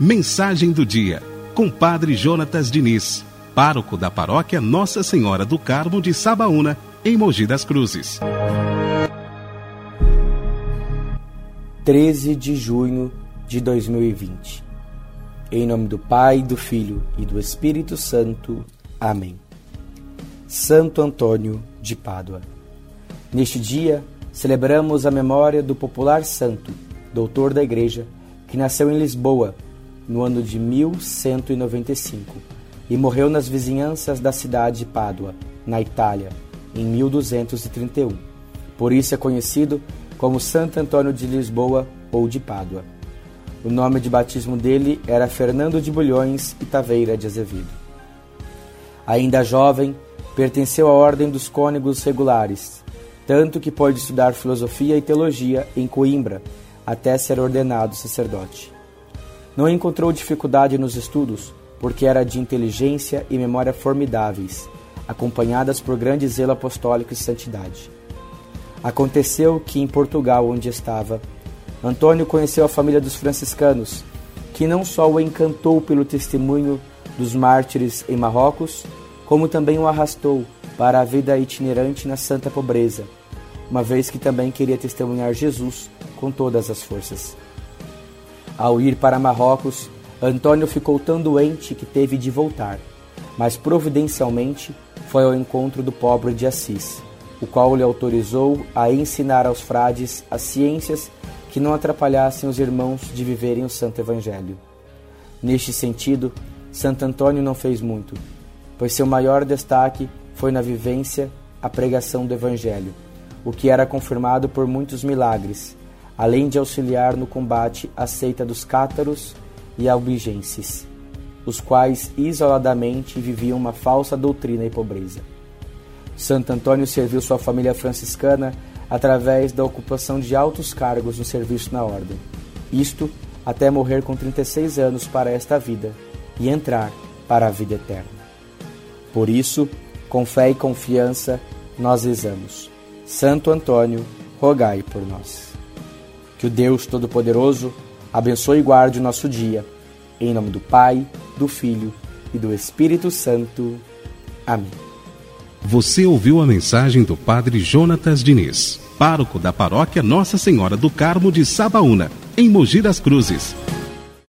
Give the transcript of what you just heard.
Mensagem do dia, com Padre Jonatas Diniz, pároco da paróquia Nossa Senhora do Carmo de Sabaúna, em Mogi das Cruzes. 13 de junho de 2020. Em nome do Pai, do Filho e do Espírito Santo. Amém. Santo Antônio de Pádua. Neste dia, celebramos a memória do popular santo, doutor da Igreja, que nasceu em Lisboa no ano de 1195 e morreu nas vizinhanças da cidade de Pádua, na Itália, em 1231. Por isso é conhecido como Santo Antônio de Lisboa ou de Pádua. O nome de batismo dele era Fernando de Bulhões e Taveira de Azevedo. Ainda jovem, pertenceu à Ordem dos Cônegos Regulares, tanto que pôde estudar filosofia e teologia em Coimbra, até ser ordenado sacerdote. Não encontrou dificuldade nos estudos, porque era de inteligência e memória formidáveis, acompanhadas por grande zelo apostólico e santidade. Aconteceu que em Portugal, onde estava, Antônio conheceu a família dos franciscanos, que não só o encantou pelo testemunho dos mártires em Marrocos, como também o arrastou para a vida itinerante na santa pobreza, uma vez que também queria testemunhar Jesus com todas as forças. Ao ir para Marrocos, Antônio ficou tão doente que teve de voltar, mas providencialmente foi ao encontro do pobre de Assis, o qual lhe autorizou a ensinar aos frades as ciências que não atrapalhassem os irmãos de viverem o Santo Evangelho. Neste sentido, Santo Antônio não fez muito, pois seu maior destaque foi na vivência a pregação do Evangelho, o que era confirmado por muitos milagres, além de auxiliar no combate à seita dos cátaros e albigenses, os quais isoladamente viviam uma falsa doutrina e pobreza. Santo Antônio serviu sua família franciscana através da ocupação de altos cargos no serviço na ordem. Isto até morrer com 36 anos para esta vida e entrar para a vida eterna. Por isso, com fé e confiança, nós rezamos. Santo Antônio, rogai por nós. Que o Deus Todo-Poderoso abençoe e guarde o nosso dia. Em nome do Pai, do Filho e do Espírito Santo. Amém. Você ouviu a mensagem do Padre Jonatas Diniz, pároco da paróquia Nossa Senhora do Carmo de Sabaúna, em Mogi das Cruzes.